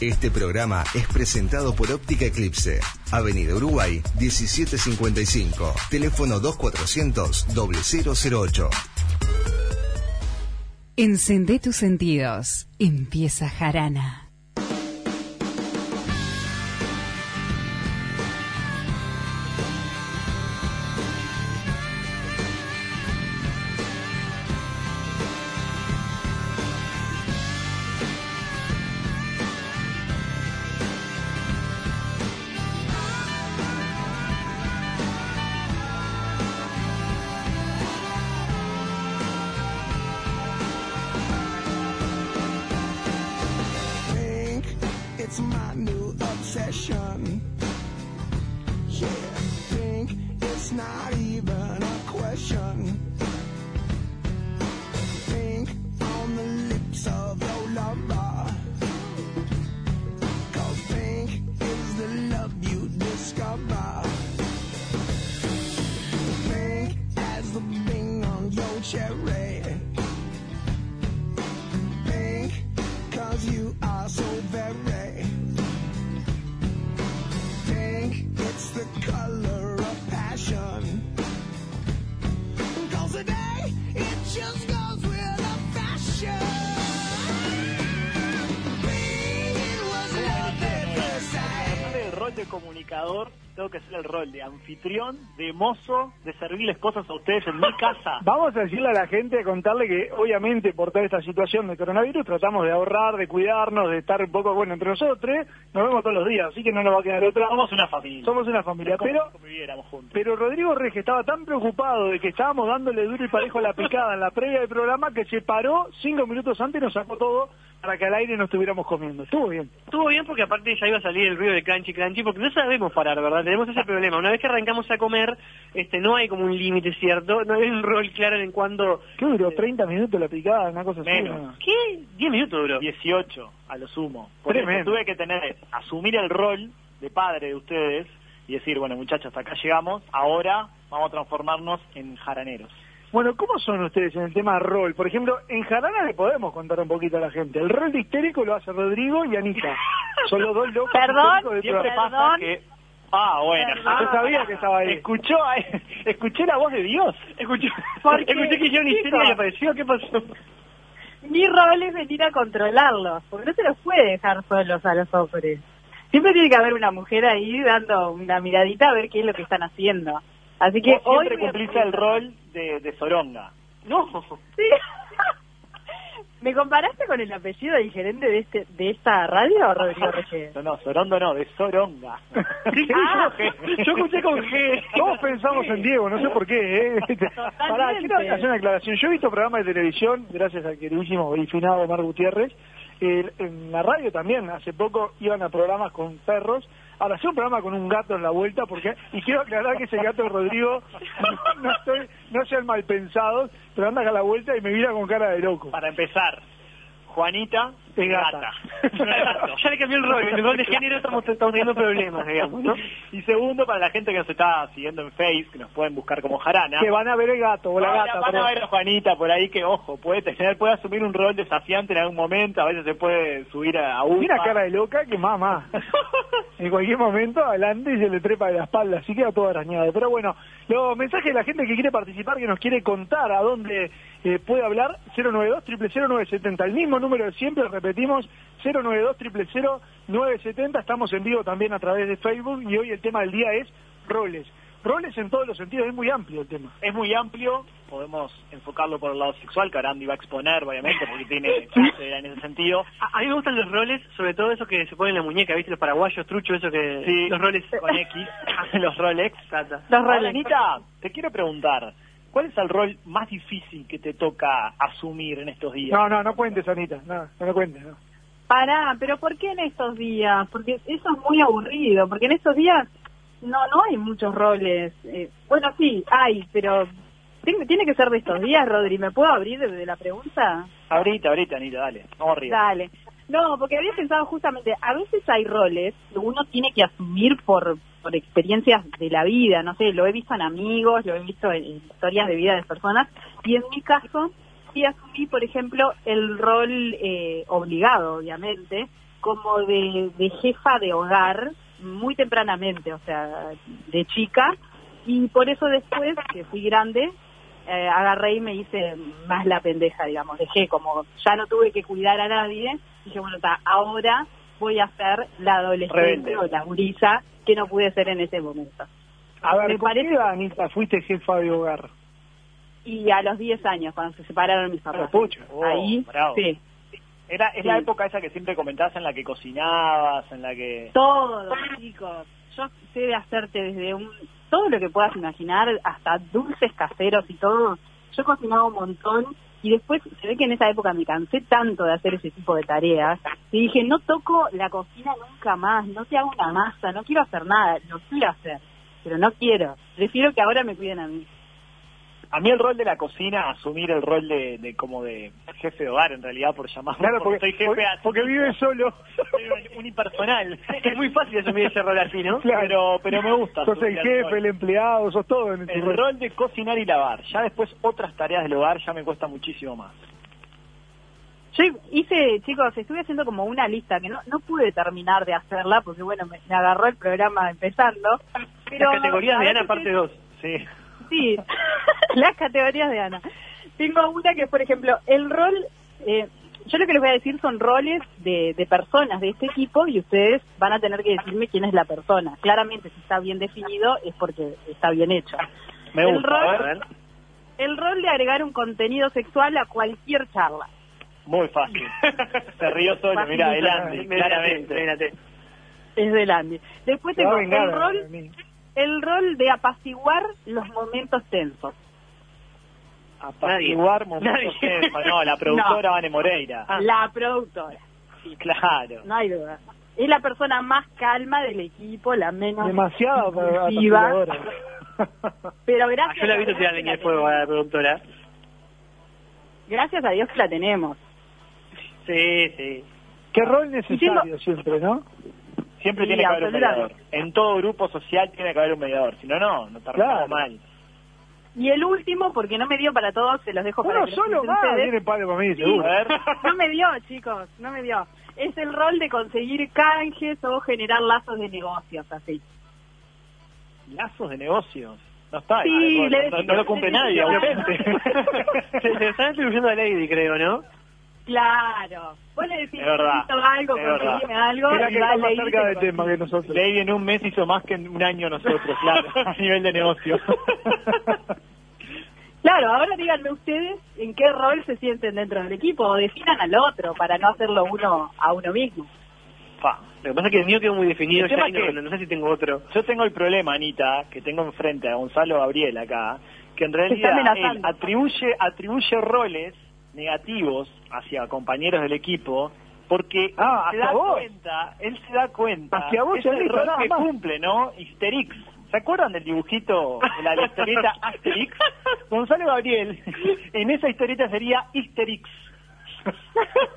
Este programa es presentado por Óptica Eclipse, Avenida Uruguay 1755, teléfono 2400 0008. Encendé tus sentidos. Empieza Jarana. Cherry. Comunicador, tengo que hacer el rol de anfitrión, de mozo, de servirles cosas a ustedes en mi casa. Vamos a decirle a la gente, a contarle que obviamente por toda esta situación de coronavirus tratamos de ahorrar, de cuidarnos, de estar un poco, bueno, entre nosotros tres nos vemos todos los días, así que no nos va a quedar otra. Somos una familia. Somos una familia, pero juntos. pero Rodrigo Rege estaba tan preocupado de que estábamos dándole duro y parejo a la picada en la previa del programa que se paró cinco minutos antes y nos sacó todo para que al aire no estuviéramos comiendo. Estuvo bien. Estuvo bien porque aparte ya iba a salir el ruido de crunchy crunchy porque no sabemos parar, ¿verdad? Tenemos ese problema. Una vez que arrancamos a comer, este no hay como un límite, ¿cierto? No hay un rol claro en cuando... ¿Qué duró? ¿30 minutos la picada? Una cosa así. Menos. ¿no? ¿Qué? 10 minutos duró. 18 a lo sumo. Por eso tuve que tener, asumir el rol de padre de ustedes y decir, bueno muchachos, hasta acá llegamos, ahora vamos a transformarnos en jaraneros. Bueno, ¿cómo son ustedes en el tema rol? Por ejemplo, en Jarana le podemos contar un poquito a la gente. El rol de histérico lo hace Rodrigo y Anita. Son los dos locos Perdón, del Siempre pasa que... Ah, bueno. Yo sabía que estaba ahí. Escuchó, escuché la voz de Dios. Escuché, escuché que hicieron histeria y apareció. ¿Qué pasó? Mi rol es venir a controlarlos, porque no se los puede dejar solos a los hombres. Siempre tiene que haber una mujer ahí dando una miradita a ver qué es lo que están haciendo. Así que Vos hoy siempre cumplís el rol de, de Soronga. No. Sí. ¿Me comparaste con el apellido del gerente de este de esta radio, Rodrigo Reyes? No, no, Sorondo no, de Soronga. Ah, Yo escuché con G. Todos pensamos en Diego, no sé por qué. ¿eh? Pará, quiero hacer una aclaración. Yo he visto programas de televisión, gracias al queridísimo y finado Omar Gutiérrez. Eh, en la radio también, hace poco iban a programas con perros. Ahora, hacía un programa con un gato en la vuelta, porque y quiero aclarar que ese gato Rodrigo, no, estoy, no sean mal pensados, pero anda a la vuelta y me mira con cara de loco. Para empezar, Juanita Es gata. ya le cambió el rol. En el rol de género estamos, estamos teniendo problemas, digamos, ¿no? Y segundo, para la gente que nos está siguiendo en Face, que nos pueden buscar como Jarana. Que van a ver el gato o la Ahora gata. van a ver a Juanita por ahí que, ojo, puede tener, puede asumir un rol desafiante en algún momento, a veces se puede subir a, a Mira UPA. cara de loca que mamá. en cualquier momento adelante y se le trepa de la espalda, así queda todo arañado. Pero bueno, los mensajes de la gente que quiere participar, que nos quiere contar a dónde eh, puede hablar, 092 970 el mismo número de siempre, repetimos, 092 970 estamos en vivo también a través de Facebook y hoy el tema del día es roles. Roles en todos los sentidos, es muy amplio el tema. Es muy amplio, podemos enfocarlo por el lado sexual, que Arandi va a exponer, obviamente, porque tiene en ese sentido. A, a mí me gustan los roles, sobre todo esos que se ponen en la muñeca, ¿viste? Los paraguayos, truchos, eso que... Sí, los roles... con X, los Rolex. Los roles. Anita, te quiero preguntar, ¿cuál es el rol más difícil que te toca asumir en estos días? No, no, no cuentes, Anita, no, no lo cuentes. No. Pará, pero ¿por qué en estos días? Porque eso es muy aburrido, porque en estos días no no hay muchos roles. Eh, bueno, sí, hay, pero tiene, tiene que ser de estos días, Rodri. ¿Me puedo abrir desde la pregunta? Ahorita, ahorita, Anita, dale. Vamos arriba. Dale. No, porque había pensado justamente, a veces hay roles que uno tiene que asumir por, por experiencias de la vida, no sé, lo he visto en amigos, lo he visto en, historias de vida de personas, y en mi caso sí asumí, por ejemplo, el rol eh, obligado, obviamente, como de, de jefa de hogar muy tempranamente, o sea, de chica, y por eso después, que fui grande, eh, agarré y me hice más la pendeja, digamos, dejé como, ya no tuve que cuidar a nadie, dije, bueno, ta, ahora voy a ser la adolescente Rebelde. o la gurisa que no pude ser en ese momento. A ver, Me ¿por parece- qué, Anita, fuiste jefa de hogar? Y a los 10 años, cuando se separaron mis papás, pucha. Oh, ahí, bravo. sí, Era, es la época esa que siempre comentabas en la que cocinabas, en la que... todo, chicos. Yo sé de hacerte desde un todo lo que puedas imaginar, hasta dulces caseros y todo. Yo cocinaba un montón y después se ve que en esa época me cansé tanto de hacer ese tipo de tareas y dije, no toco la cocina nunca más, no te hago una masa, no quiero hacer nada, lo quiero hacer, pero no quiero. Prefiero que ahora me cuiden a mí. A mí el rol de la cocina, asumir el rol de, de como de jefe de hogar, en realidad, por llamarlo. Claro, porque, soy jefe porque, así, porque vive solo. un- unipersonal. Es muy fácil asumir ese rol así, ¿no? Claro. Pero, pero me gusta. Sos el jefe, el empleado, sos todo en El rol. rol de cocinar y lavar. Ya después otras tareas del hogar ya me cuesta muchísimo más. Yo hice, chicos, estuve haciendo como una lista que no, no pude terminar de hacerla porque, bueno, me, me agarró el programa empezando. Pero Las categorías de a Ana, parte 2. Sí. Sí, las categorías de Ana. Tengo una que, por ejemplo, el rol, eh, yo lo que les voy a decir son roles de, de personas de este equipo y ustedes van a tener que decirme quién es la persona. Claramente, si está bien definido es porque está bien hecho. Me El gusta. rol- a ver. El rol de agregar un contenido sexual a cualquier charla. Muy fácil. Se rió solo, mira, Facilito, adelante, claramente. Es del Andy. Después tengo vengar el rol. El rol de apaciguar los momentos tensos. Apaciguar momentos Nadie. tensos. No, la productora No. Vane Moreira. La productora. Claro. No hay duda. Es la persona más calma del equipo, la menos Demasiado. Pero Ah, gracias, yo la he visto a tirar Dios leña de fuego a la productora. Gracias a Dios que la tenemos. Sí, sí. Qué rol necesario siempre, ¿no? Siempre Sí, tiene que haber un mediador. En todo grupo social tiene que haber un mediador. Si no, no, no terminamos Claro. mal. Y el último, porque no me dio para todos, se los dejo para Uno que los solo tiene palo para mí, Sí. A seguro. ver. No me dio, chicos, no me dio. Es el rol de conseguir canjes o generar lazos de negocios, así. Lazos de negocios. No está. Sí, no, le no- decís- no lo cumple le nadie, ausente. Se, se están atribuyendo a Lady, creo, ¿no? Claro. Vos le decís, necesito algo, conseguime algo. Mira y que está más cerca lo tema que nosotros. Lady en un mes hizo más que en un año nosotros, claro, a nivel de negocio. Claro, ahora díganme ustedes en qué rol se sienten dentro del equipo o definan al otro para no hacerlo uno a uno mismo. Lo que pasa es que el mío quedó muy definido ya no, que- no- no sé si tengo otro. Yo tengo el problema, Anita, que tengo enfrente a Gonzalo Gabriel acá, que en realidad él atribuye, atribuye roles negativos hacia compañeros del equipo porque Ah, él se hacia da vos. cuenta, él se da cuenta, Hacia vos es el rol que más. cumple, ¿no? Histerix. ¿Se acuerdan del dibujito de la historieta Asterix? Gonzalo Gabriel, en esa historieta sería Histerix.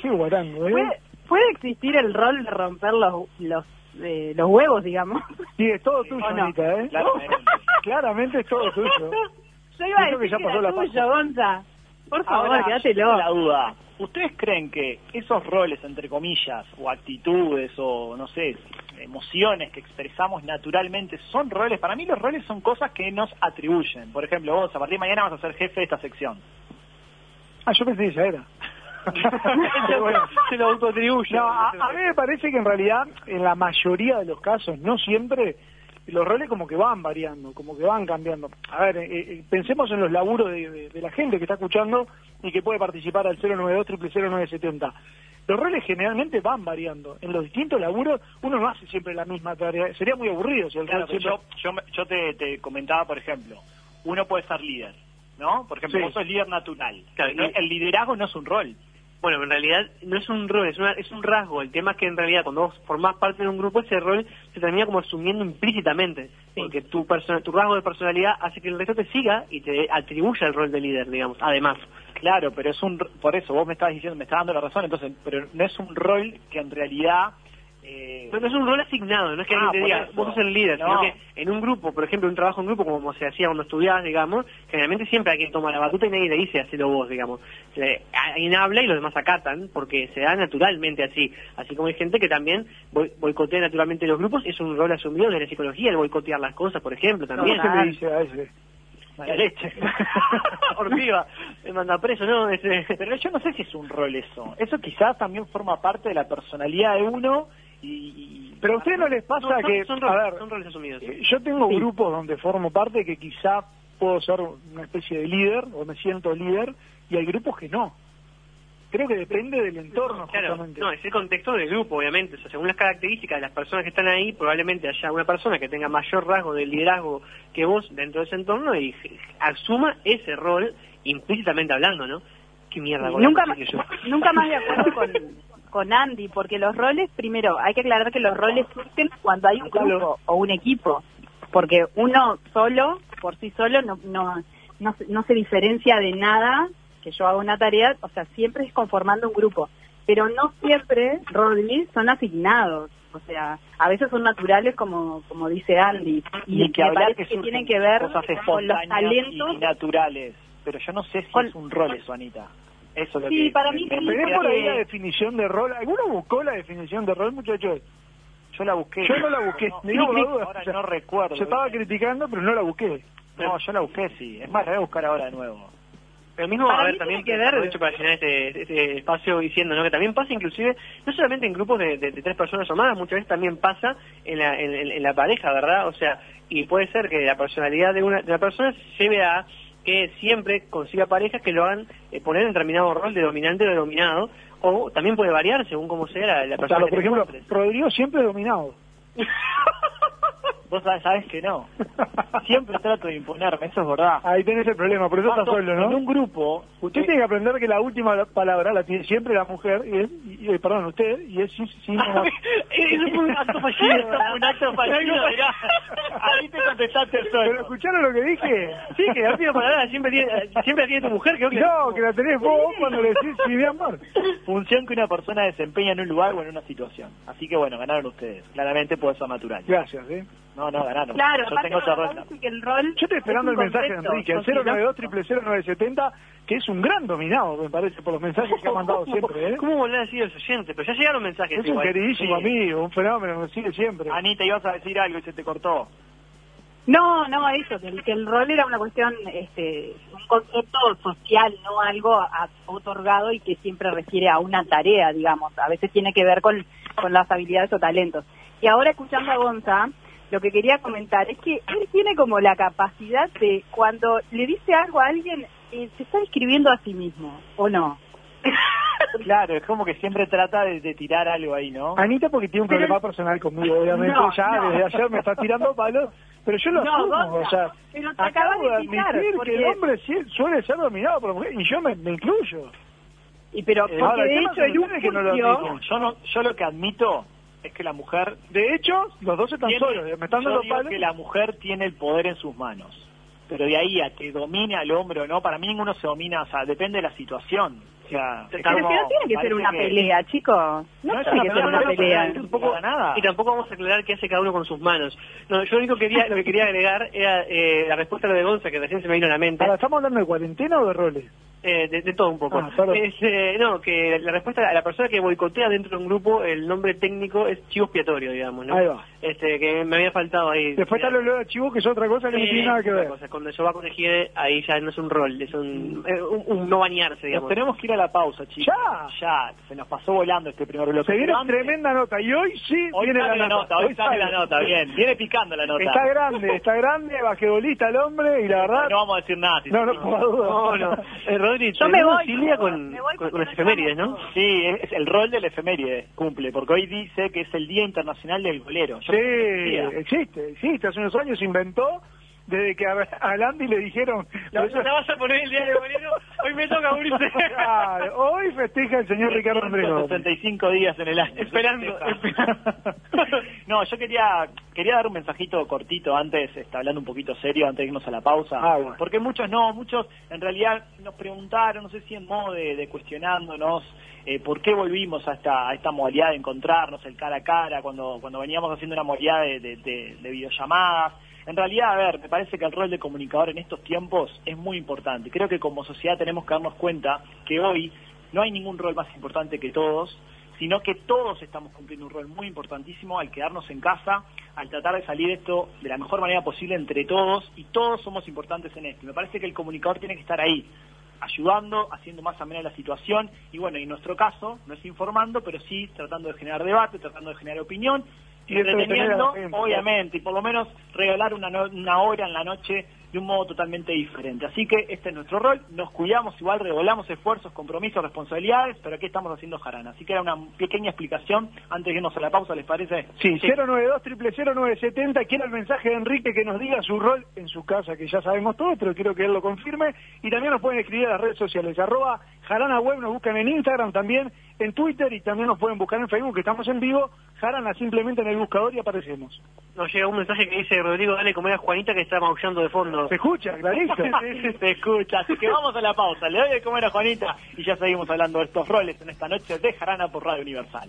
Qué guarango, ¿eh? ¿Puede, puede existir el rol de romper los los, eh, los huevos, digamos? Sí, es todo tuyo, ¿O no? Anita, ¿eh? Claramente. Claramente es todo tuyo. Yo iba a creo que decir ya que pasó era la tuyo, Gonza. Por favor, Ahora, quédatelo. la duda. ¿Ustedes creen que esos roles, entre comillas, o actitudes, o no sé, emociones que expresamos naturalmente, son roles? Para mí los roles son cosas que nos atribuyen. Por ejemplo, vos a partir de mañana vas a ser jefe de esta sección. Ah, yo pensé que ya era. Bueno, se lo autoatribuye. No, a, a mí me parece que en realidad, en la mayoría de los casos, no siempre, los roles como que van variando, como que van cambiando. A ver, eh, eh, pensemos en los laburos de, de- de la gente que está escuchando y que puede participar al 092 0970 Los roles generalmente van variando. En los distintos laburos uno no hace siempre la misma tarea. Sería muy aburrido si el Claro, siempre... yo, yo, me- yo te, te comentaba, por ejemplo, uno puede ser líder, ¿no? Por ejemplo, Sí. vos sos líder natural. Claro, No- y- el liderazgo no es un rol. Bueno, en realidad no es un rol, es, una- es un rasgo. El tema es que en realidad cuando vos formás parte de un grupo, ese rol se termina como asumiendo implícitamente. Porque tu, persona, tu rasgo de personalidad hace que el resto te siga y te atribuya el rol de líder, digamos. Además. Claro, pero es un por eso vos me estabas diciendo, me estás dando la razón, entonces, pero no es un rol que en realidad eh, No, no es un rol asignado, no es que Ah, alguien te diga, eso. vos sos el líder, No. sino que en un grupo, por ejemplo, un trabajo en grupo, como se hacía cuando estudiabas, digamos, generalmente siempre hay quien toma la batuta y nadie le dice, hacelo vos, digamos. Eh, alguien habla y los demás acatan, porque se da naturalmente así. Así como hay gente que también boi- boicotea naturalmente los grupos, es un rol asumido de la psicología, el boicotear las cosas, por ejemplo, también. ¿Qué le dice a ese? mala leche. Ortiva, me manda preso, ¿no? Ese- Pero yo no sé si es un rol eso. Eso quizás también forma parte de la personalidad de uno y... y- Pero a ustedes no les pasa No, son, que, son a roles, ver, son roles asumidos. eh, yo tengo grupos donde formo parte que quizá puedo ser una especie de líder o me siento líder y hay grupos que no. Creo que depende del entorno, Claro, justamente. no, es el contexto del grupo, obviamente. O sea, según las características de las personas que están ahí, probablemente haya una persona que tenga mayor rasgo de liderazgo que vos dentro de ese entorno y asuma ese rol implícitamente hablando, ¿no? Qué mierda. nunca, más, que yo. nunca más de acuerdo con, con Andy, porque los roles, primero, hay que aclarar que los roles surgen cuando hay un grupo o un equipo, porque uno solo, por sí solo, no, no, no, se- no se diferencia de nada que yo haga una tarea, o sea, siempre es conformando un grupo, pero no siempre roles son asignados. O sea, a veces son naturales, como como dice Andy, y que hablar que, tienen que ver cosas con los talentos y naturales. Pero yo no sé si Con- es un rol eso, Anita. Eso es lo Sí, que para mí ¿Tenés por ahí la definición de rol? ¿Alguno buscó la definición de rol, muchachos? Yo la busqué. Yo no la busqué. No, duda. ahora O sea, no recuerdo. Yo estaba criticando, pero no la busqué. No, yo la busqué, sí. Es más, la voy a buscar ahora de nuevo. Pero mismo, Para a ver, también que ver- aprovecho para llenar este, este espacio diciendo ¿no? que también pasa inclusive, no solamente en grupos de, de- de tres personas o más, muchas veces también pasa en la, en, la pareja, ¿verdad? O sea, y puede ser que la personalidad de una, de una persona lleve a que siempre consiga parejas que lo hagan eh, poner en determinado rol de dominante o de dominado, o también puede variar según cómo sea la, persona que por ejemplo. Rodrigo siempre dominado. Vos sabés, que no. Siempre trato de imponerme, eso es verdad. Ahí tenés el problema, por eso estás solo, En ¿no? un grupo, Usted tiene que aprender que la última palabra la tiene siempre la mujer, y es, y- y- perdón, usted, y es sí, no- Eso fue un acto fallido. Eso fue un acto fallido, mirá. Ahí te contestaste ¿Pero solo. escucharon lo que dije? Sí, que la última palabra siempre tiene, siempre la tiene tu mujer, creo que No, que la tenés vos cuando le decís sí, mi amor. Función que una persona desempeña en un lugar o en una situación. Así que bueno, ganaron ustedes. Claramente natural. Gracias, ¿eh? No, no, ganaron. Claro, Yo tengo esa me ronda. el rol Yo estoy esperando es el mensaje de Enrique, el sociológico. 092 000970, que es un gran dominado, me parece, por los mensajes que ha mandado siempre, ¿eh? ¿Cómo volver así los oyentes? Pero ya llegaron mensajes. Es un queridísimo Sí. amigo, un fenómeno, me sigue siempre. Anita, ibas a decir algo y se te cortó. No, no, eso, que el, que el rol era una cuestión, este, un concepto social, no algo otorgado y que siempre refiere a una tarea, digamos. A veces tiene que ver con, con las habilidades o talentos. Y ahora escuchando a Gonza, lo que quería comentar es que él tiene como la capacidad de, cuando le dice algo a alguien, eh, se está describiendo a sí mismo, ¿o no? Claro, es como que siempre trata de, de tirar algo ahí, ¿no? Anita porque tiene un Pero- problema personal conmigo, obviamente, No, ya no. desde ayer me está tirando palos, pero yo lo No, asumo, o sea, pero te acabo acabas de admitir porque- que el hombre suele ser dominado por la mujer, y yo me, me incluyo. Y pero, Eh, porque ahora, de ¿qué hecho el ustedes que no lo? Yo, no, yo lo que admito es que la mujer... De hecho, los dos están tiene- solos, me están yo dando digo palos. que la mujer tiene el poder en sus manos. Pero de ahí a que domine al hombre o no, para mí ninguno se domina, o sea, depende de la situación. Sea, es Pero como- si no tiene que ser una que- pelea, chicos. No, No es tiene una que ser pelea, una pelea. no, tampoco para nada. Y tampoco vamos a aclarar qué hace cada uno con sus manos. No, yo lo único que quería, lo que quería agregar era eh, la respuesta a lo de Gonza, que recién se me vino a la mente. Ahora, ¿estamos hablando de cuarentena o de roles? Eh, de, de todo un poco. Ah. Es, eh, no, que la respuesta a la persona que boicotea dentro de un grupo, el nombre técnico es chivo expiatorio, digamos, ¿no? Ahí va. Este, que me había faltado ahí. Después está el olor a chivo, que es otra cosa que no tiene nada que ver. cosa. Cuando yo va con Ejide, ahí ya no es un rol, es un, eh, un, un no bañarse, Nos digamos. tenemos que ir a la pausa, chicos. Ya. Ya, se nos pasó volando este primer bloque. Se viene tremenda nota, y hoy sí Hoy viene la nota, hoy sale la nota, bien. Viene picando la nota. Está grande, está grande, basquetbolista el hombre, y la verdad... No vamos a decir nada. si No, no, no. ponga duda. No, no. Rodri, Yo me voy, Silvia con, las efemérides, ¿no? Sí, es, es el rol del efeméride cumple, porque hoy dice que es el Día Internacional del Golero. Yo Sí, existe, existe. Hace unos años se inventó desde que a, a Landy le dijeron... La, la vas a poner el día de Moreno, hoy me toca morirse. Claro, hoy festeja el señor Ricardo Andrés. 65 días en el año. Esperando, no, yo quería quería dar un mensajito cortito antes, está hablando un poquito serio antes de irnos a la pausa, Ah, bueno. porque muchos no, muchos en realidad nos preguntaron, no sé si en modo de, de cuestionándonos eh, por qué volvimos a esta, a esta modalidad de encontrarnos el cara a cara cuando, cuando veníamos haciendo una modalidad de, de- de- de videollamadas. En realidad, a ver, me parece que el rol de comunicador en estos tiempos es muy importante. Creo que como sociedad tenemos que darnos cuenta que hoy no hay ningún rol más importante que todos, sino que todos estamos cumpliendo un rol muy importantísimo al quedarnos en casa, al tratar de salir esto de la mejor manera posible entre todos, y todos somos importantes en esto. Me parece que el comunicador tiene que estar ahí, ayudando, haciendo más amena la situación, y bueno, en nuestro caso, no es informando, pero sí tratando de generar debate, tratando de generar opinión, Entreteniendo, obviamente, y por lo menos regalar una, no- una hora en la noche de un modo totalmente diferente. Así que este es nuestro rol, nos cuidamos igual, revolamos esfuerzos, compromisos, responsabilidades, pero aquí estamos haciendo jarana. Así que era una pequeña explicación antes de irnos a la pausa, ¿les parece? Sí, 092 0970 Quiero el mensaje de Enrique que nos diga su rol en su casa, que ya sabemos todo, pero quiero que él lo confirme. Y también nos pueden escribir a las redes sociales. Arroba Jarana Web, nos buscan en Instagram también, en Twitter y también nos pueden buscar en Facebook, que estamos en vivo. Jarana simplemente en el buscador y aparecemos. Nos llega un mensaje que dice Rodrigo, dale comer a Juanita que está maullando de fondo. ¿Se escucha, clarito? Se escucha, así que vamos a la pausa. Le doy de comer a Juanita y ya seguimos hablando de estos roles en esta noche de Jarana por Radio Universal.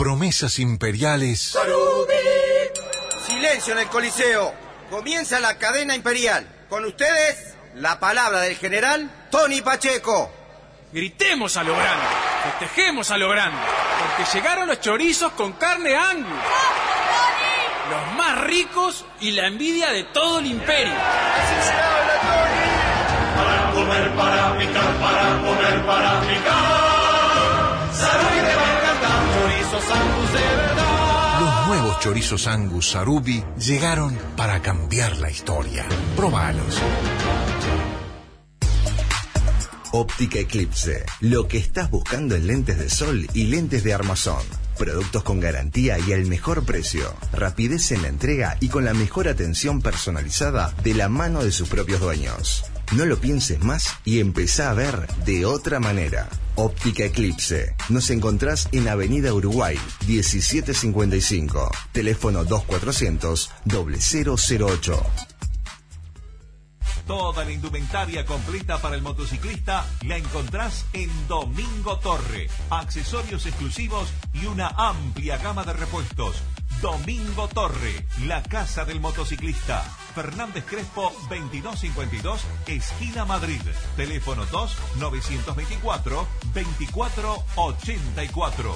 Promesas imperiales Silencio en el Coliseo. Comienza la cadena imperial. Con ustedes, la palabra del general Tony Pacheco. Gritemos a lo grande, festejemos a lo grande, porque llegaron los chorizos con carne angus. Los más ricos y la envidia de todo el imperio. Los chorizos Angus Sarubi llegaron para cambiar la historia. Probalos. Óptica Eclipse. Lo que estás buscando en lentes de sol y lentes de armazón. Productos con garantía y el mejor precio. Rapidez en la entrega y con la mejor atención personalizada de la mano de sus propios dueños. No lo pienses más y empezá a ver de otra manera. Óptica Eclipse. Nos encontrás en Avenida Uruguay, 1755. Teléfono 2400 008. Toda la indumentaria completa para el motociclista la encontrás en Domingo Torre. Accesorios exclusivos y una amplia gama de repuestos. Domingo Torre, la casa del motociclista. Fernández Crespo 2252, esquina Madrid. Teléfono 2 924 2484.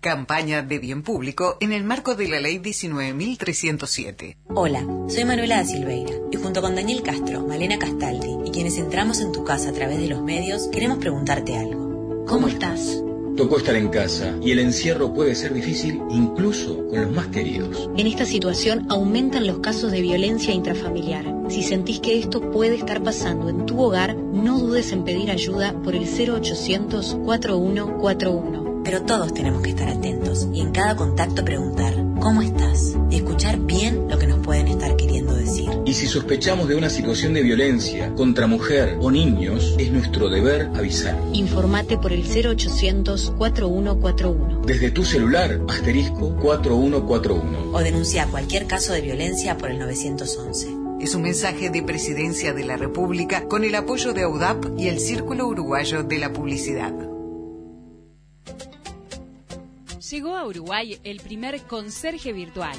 Campaña de bien público en el marco de la Ley 19.307. Hola, soy Manuela da Silveira y junto con Daniel Castro, Malena Castaldi y quienes entramos en tu casa a través de los medios, queremos preguntarte algo. ¿Cómo estás? Tocó estar en casa y el encierro puede ser difícil incluso con los más queridos. En esta situación aumentan los casos de violencia intrafamiliar. Si sentís que esto puede estar pasando en tu hogar, no dudes en pedir ayuda por el 0800 4141. Pero todos tenemos que estar atentos y en cada contacto preguntar ¿cómo estás? y escuchar bien lo que nos pueden estar queriendo decir. Y si sospechamos de una situación de violencia contra mujer o niños, es nuestro deber avisar. Informate por el 0800 4141. Desde tu celular, asterisco 4141. O denuncia cualquier caso de violencia por el 911. Es un mensaje de Presidencia de la República con el apoyo de AUDAP y el Círculo Uruguayo de la Publicidad. Llegó a Uruguay el primer conserje virtual.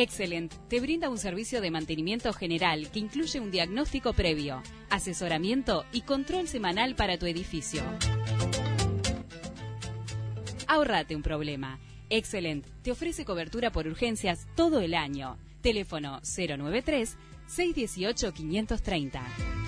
Excellent te brinda un servicio de mantenimiento general que incluye un diagnóstico previo, asesoramiento y control semanal para tu edificio. Ahorrate un problema. Excellent te ofrece cobertura por urgencias todo el año. Teléfono 093 618 530.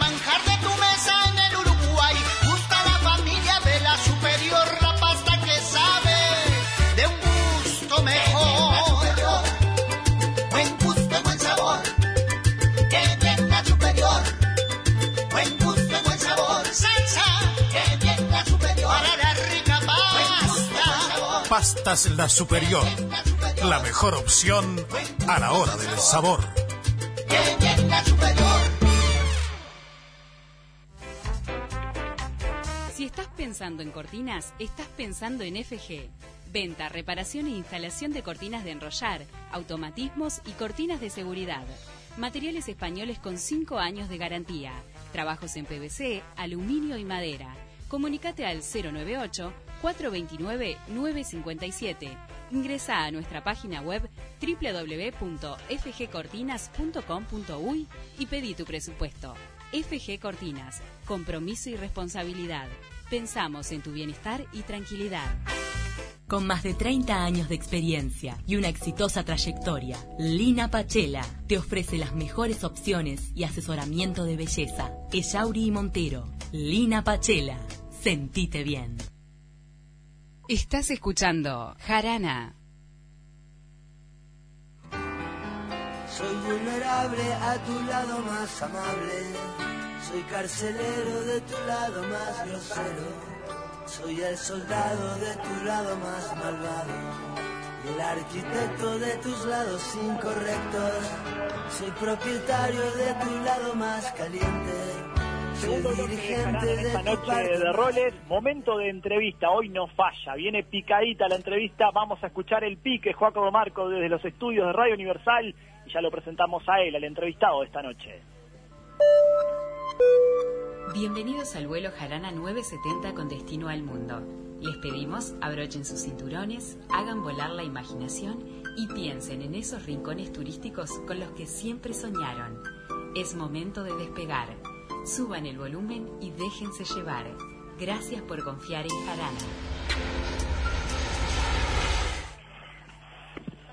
Pastas La Superior. La mejor opción a la hora del sabor. Si estás pensando en cortinas, estás pensando en FG. Venta, reparación e instalación de cortinas de enrollar, automatismos y cortinas de seguridad. Materiales españoles con 5 años de garantía. Trabajos en PVC, aluminio y madera. Comunicate al 098 429 957. Ingresa a nuestra página web www.fgcortinas.com.uy y pedí tu presupuesto. FG Cortinas, compromiso y responsabilidad. Pensamos en tu bienestar y tranquilidad. Con más de 30 años de experiencia y una exitosa trayectoria, Lina Pachela te ofrece las mejores opciones y asesoramiento de belleza. Echauri y Montero. Lina Pachela. Sentite bien. Estás escuchando Jarana. Soy vulnerable a tu lado más amable. Soy carcelero de tu lado más grosero. Soy el soldado de tu lado más malvado. Y el arquitecto de tus lados incorrectos. Soy propietario de tu lado más caliente. Segundo bloque de en esta noche de roles, momento de entrevista, hoy no falla, viene picadita la entrevista, vamos a escuchar el pique Joaco Marco desde los estudios de Radio Universal y ya lo presentamos a él, al entrevistado de esta noche. Bienvenidos al vuelo Jarana 970 con destino al mundo. Les pedimos abrochen sus cinturones, hagan volar la imaginación y piensen en esos rincones turísticos con los que siempre soñaron. Es momento de despegar. Suban el volumen y déjense llevar. Gracias por confiar en Jarana.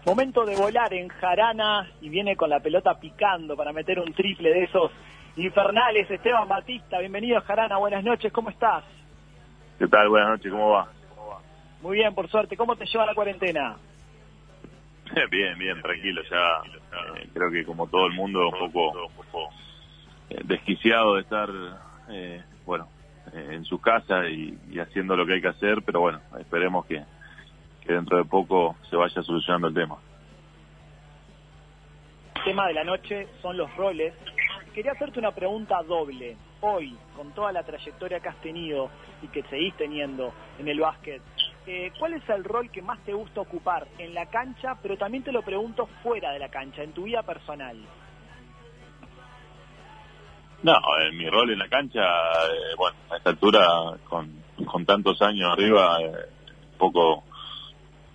Momento de volar en Jarana y viene con la pelota picando para meter un triple de esos infernales. Esteban Batista, bienvenido a Jarana, buenas noches, ¿cómo estás? ¿Qué tal? Buenas noches, ¿cómo va? Muy bien, por suerte. ¿Cómo te lleva la cuarentena? Bien, bien, tranquilo. Ya eh, creo que como todo el mundo, un poco desquiciado de estar, eh, bueno, eh, en su casa y, y haciendo lo que hay que hacer, pero bueno, esperemos que, que dentro de poco se vaya solucionando el tema. El tema de la noche son los roles. Quería hacerte una pregunta doble. Hoy, con toda la trayectoria que has tenido y que seguís teniendo en el básquet, eh, ¿cuál es el rol que más te gusta ocupar en la cancha, pero también te lo pregunto fuera de la cancha, en tu vida personal? No, en mi rol en la cancha, eh, bueno, a esta altura, con, con tantos años arriba, eh, un poco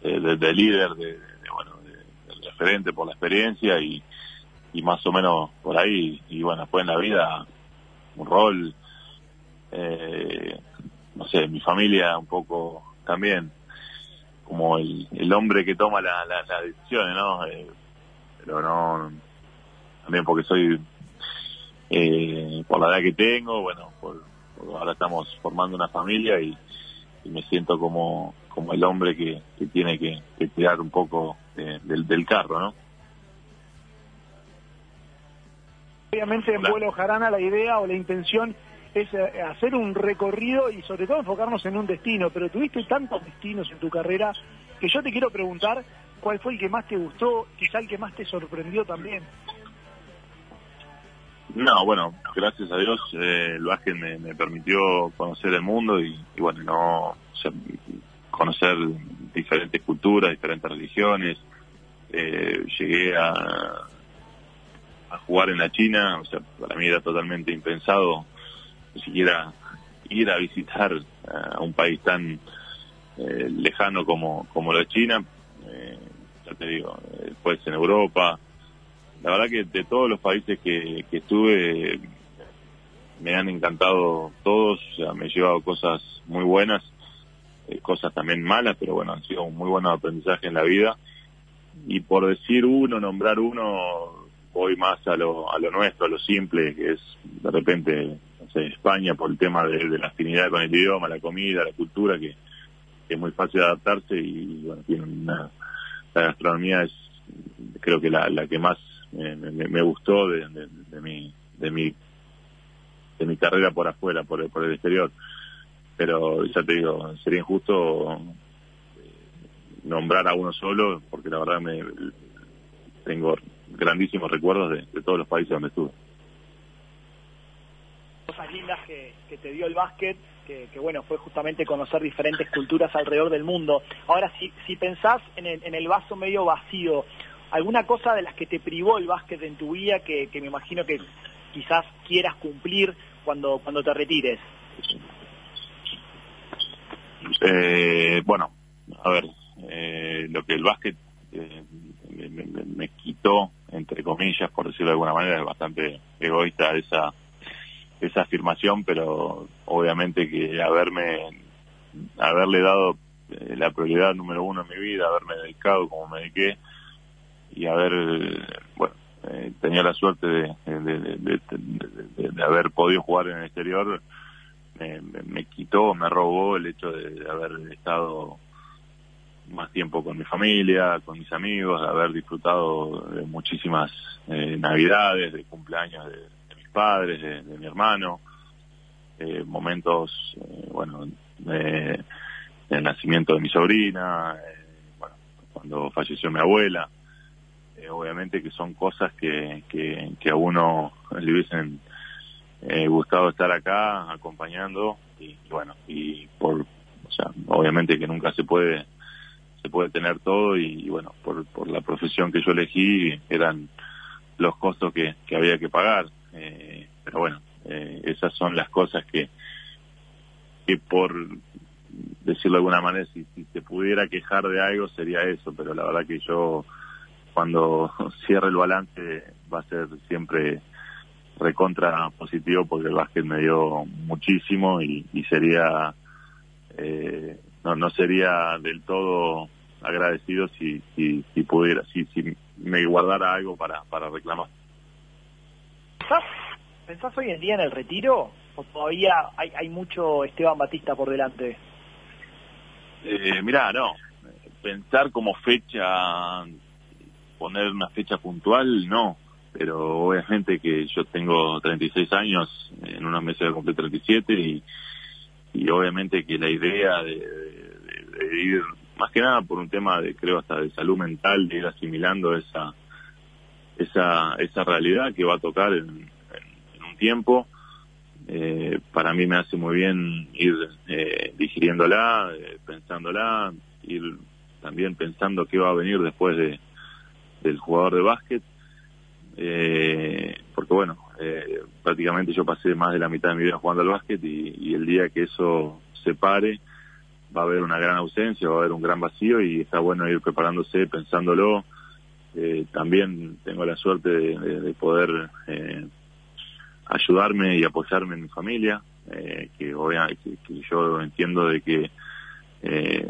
eh, de, de líder, de, de, bueno, de, referente por la experiencia y, y más o menos por ahí. Y bueno, después en la vida, un rol, eh, no sé, mi familia un poco también, como el, el hombre que toma la- la- las decisiones, ¿no? Eh, pero no, también porque soy eh, por la edad que tengo, bueno, por, por ahora estamos formando una familia y, y me siento como, como el hombre que, que tiene que, que tirar un poco de- del, del carro, ¿no? Obviamente en vuelo Jarana la idea o la intención es eh, hacer un recorrido y sobre todo enfocarnos en un destino, pero tuviste tantos destinos en tu carrera que yo te quiero preguntar ¿Cuál fue el que más te gustó? Quizá el que más te sorprendió también. No, bueno, gracias a Dios eh, el básquet me, permitió conocer el mundo y, bueno, no conocer diferentes culturas, diferentes religiones. Eh, llegué a, a jugar en la China, o sea, para mí era totalmente impensado ni siquiera ir a visitar a un país tan eh, lejano como, como la China. Eh, ya te digo, después en Europa. La verdad que de todos los países que, que estuve me han encantado todos, me he llevado cosas muy buenas, eh, cosas también malas, pero bueno, han sido un muy buenos aprendizaje en la vida. Y por decir uno, nombrar uno, voy más a lo, a lo nuestro, a lo simple, que es de repente no sé, España por el tema de, la afinidad con el idioma, la comida, la cultura, que, que es muy fácil de adaptarse y bueno, tiene una, la gastronomía es creo que la, la que más me, me- me gustó de, de- mi de mi de mi carrera por afuera, por el, por el exterior. Pero ya te digo, sería injusto eh, nombrar a uno solo, porque la verdad me tengo grandísimos recuerdos de, todos los países donde estuve. cosas lindas que, que te dio el básquet, que, que, bueno, fue justamente conocer diferentes culturas alrededor del mundo. Ahora, si, si pensás en el, en el vaso medio vacío, ¿alguna cosa de las que te privó el básquet en tu vida que, me imagino que quizás quieras cumplir cuando, cuando te retires? Eh, bueno, a ver, eh, lo que el básquet eh, me, me- me quitó, entre comillas, por decirlo de alguna manera, es bastante egoísta esa esa afirmación, pero obviamente que haberme haberle dado eh, la prioridad número uno en mi vida, haberme dedicado como me dediqué y haber, bueno, eh, tenía la suerte de, de, haber podido jugar en el exterior, me, me- quitó, me robó el hecho de, haber estado más tiempo con mi familia, con mis amigos, de haber disfrutado de muchísimas eh, navidades, de cumpleaños de, mis padres, de, mi hermano, eh, momentos, eh, bueno, de, del nacimiento de mi sobrina, bueno, cuando falleció mi abuela, eh, obviamente que son cosas que, que, a uno le hubiesen eh, gustado estar acá acompañando y, y bueno, y por, o sea, obviamente que nunca se puede se puede tener todo y, y bueno, por, por la profesión que yo elegí eran los costos que, que había que pagar. Eh, pero bueno, eh, esas son las cosas que, que por decirlo de alguna manera, si, si se pudiera quejar de algo sería eso, pero la verdad que yo cuando cierre el balance va a ser siempre recontra positivo porque el básquet me dio muchísimo y, y sería eh, no no sería del todo agradecido si si, si pudiera si si me guardara algo para para reclamar ¿Pensás, pensás hoy en día en el retiro? ¿O todavía hay, hay mucho Esteban Batista por delante? eh, mirá no pensar como fecha poner una fecha puntual no. Pero obviamente que yo tengo 36 años en unos meses voy cumplir 37 y y obviamente que la idea de, ir más que nada por un tema de creo hasta de salud mental de ir asimilando esa esa esa realidad que va a tocar en, en- en un tiempo eh, para mí me hace muy bien ir eh, digiriéndola eh, pensándola ir también pensando qué va a venir después de del jugador de básquet eh, porque bueno, eh, prácticamente yo pasé más de la mitad de mi vida jugando al básquet y, el día que eso se pare va a haber una gran ausencia, va a haber un gran vacío y está bueno ir preparándose, pensándolo. Eh, también tengo la suerte de, de- de poder eh, ayudarme y apoyarme en mi familia, eh, que, obvia- que, que yo entiendo de que eh,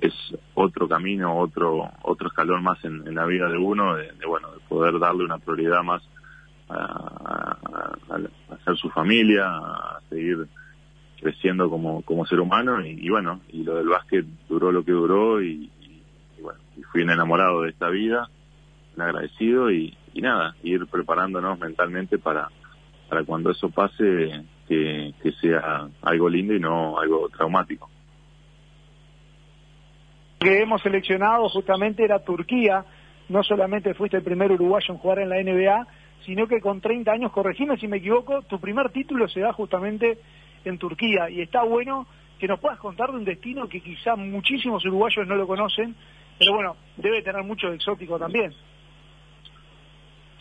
es otro camino, otro otro escalón más en, la vida de uno, de, bueno, de poder darle una prioridad más a, a- hacer su familia, a seguir creciendo como, como ser humano y, bueno, y lo del básquet duró lo que duró y, bueno, y fui un enamorado de esta vida, un agradecido y nada, ir preparándonos mentalmente para, para cuando eso pase que, que sea algo lindo y no algo traumático. Que hemos seleccionado justamente era Turquía. No solamente fuiste el primer uruguayo en jugar en la NBA, sino que con 30 años, corregime si me equivoco, tu primer título se da justamente en Turquía. Y está bueno que nos puedas contar de un destino que quizá muchísimos uruguayos no lo conocen, pero bueno, debe tener mucho exótico también.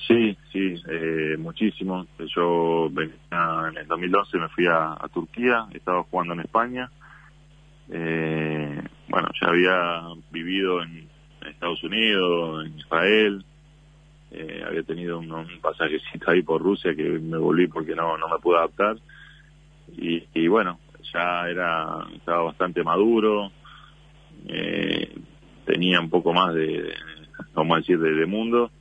Sí, sí, eh, muchísimo. Yo en el 2012 me fui a, a Turquía, estaba jugando en España. Eh, bueno, ya había vivido en Estados Unidos, en Israel. Eh, había tenido un, un, pasajecito ahí por Rusia que me volví porque no, no me pude adaptar. Y, y bueno, ya era estaba bastante maduro. Eh, tenía un poco más de, vamos a decir, de, mundo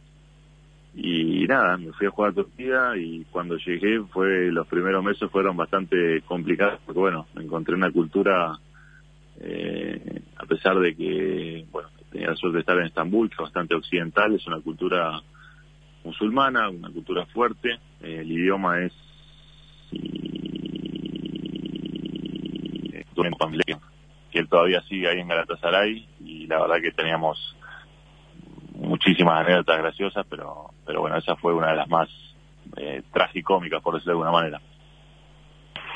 y nada, me fui a jugar a Turquía y cuando llegué fue los primeros meses fueron bastante complicados porque bueno, encontré una cultura eh, a pesar de que bueno, tenía la suerte de estar en Estambul, que es bastante occidental, es una cultura musulmana, una cultura fuerte, eh, el idioma es que él todavía sigue ahí en Galatasaray y la verdad que teníamos muchísimas anécdotas graciosas, pero, pero bueno, esa fue una de las más eh, tragicómicas, por decirlo de alguna manera.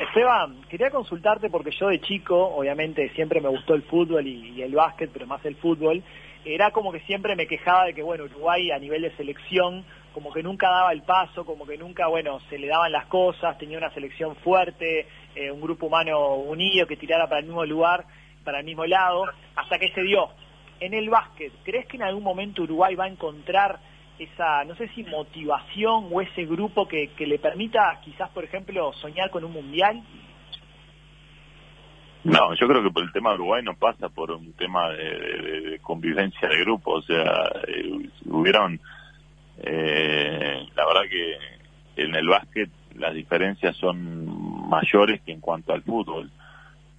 Esteban, quería consultarte porque yo de chico, obviamente siempre me gustó el fútbol y, el básquet, pero más el fútbol. Era como que siempre me quejaba de que, bueno, Uruguay a nivel de selección, como que nunca daba el paso, como que nunca, bueno, se le daban las cosas, tenía una selección fuerte, eh, un grupo humano unido que tirara para el mismo lugar, para el mismo lado, hasta que se dio en el básquet, ¿crees que en algún momento Uruguay va a encontrar esa, no sé si motivación o ese grupo que, que le permita quizás, por ejemplo, soñar con un mundial? No, yo creo que por el tema de Uruguay no pasa por un tema de, de, convivencia de grupo, o sea, eh, hubieron, eh, la verdad que en el básquet las diferencias son mayores que en cuanto al fútbol.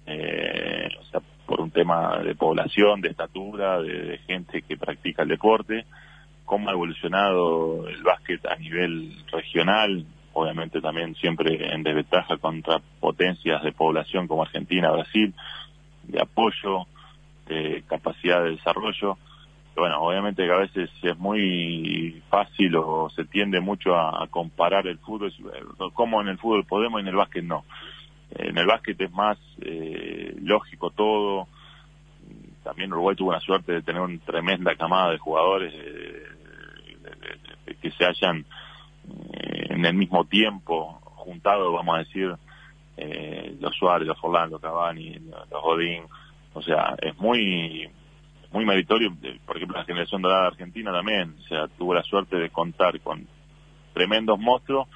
Eh, o sea, por un tema de población, de estatura, de, gente que practica el deporte, cómo ha evolucionado el básquet a nivel regional, obviamente también siempre en desventaja contra potencias de población como Argentina, Brasil, de apoyo, de capacidad de desarrollo. Bueno, obviamente que a veces es muy fácil o se tiende mucho a, comparar el fútbol, como en el fútbol podemos y en el básquet no en el básquet es más eh, lógico todo. También Uruguay tuvo la suerte de tener una tremenda camada de jugadores eh, que se hayan eh, en el mismo tiempo juntado, vamos a decir, eh, los Suárez, los Orlando, Cavani, los Godín. O sea, es muy muy meritorio. Por ejemplo, la generación dorada Argentina también. O sea, tuvo la suerte de contar con tremendos monstruos,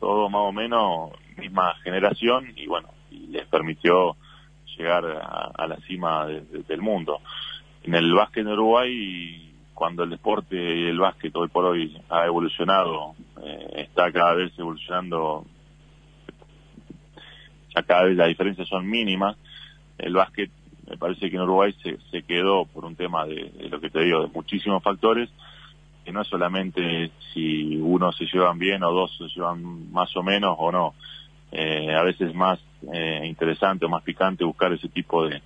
todos más o menos misma generación y bueno, y les permitió llegar a, a la cima de, de, del mundo. En el básquet en Uruguay, cuando el deporte y el básquet hoy por hoy ha evolucionado, eh, está cada vez evolucionando, ya cada vez las diferencias son mínimas, el básquet me parece que en Uruguay se, se quedó por un tema de, lo que te digo, de muchísimos factores, que no es solamente si uno se llevan bien o dos se llevan más o menos o no, eh, a veces más eh, interesante o más picante buscar ese tipo de,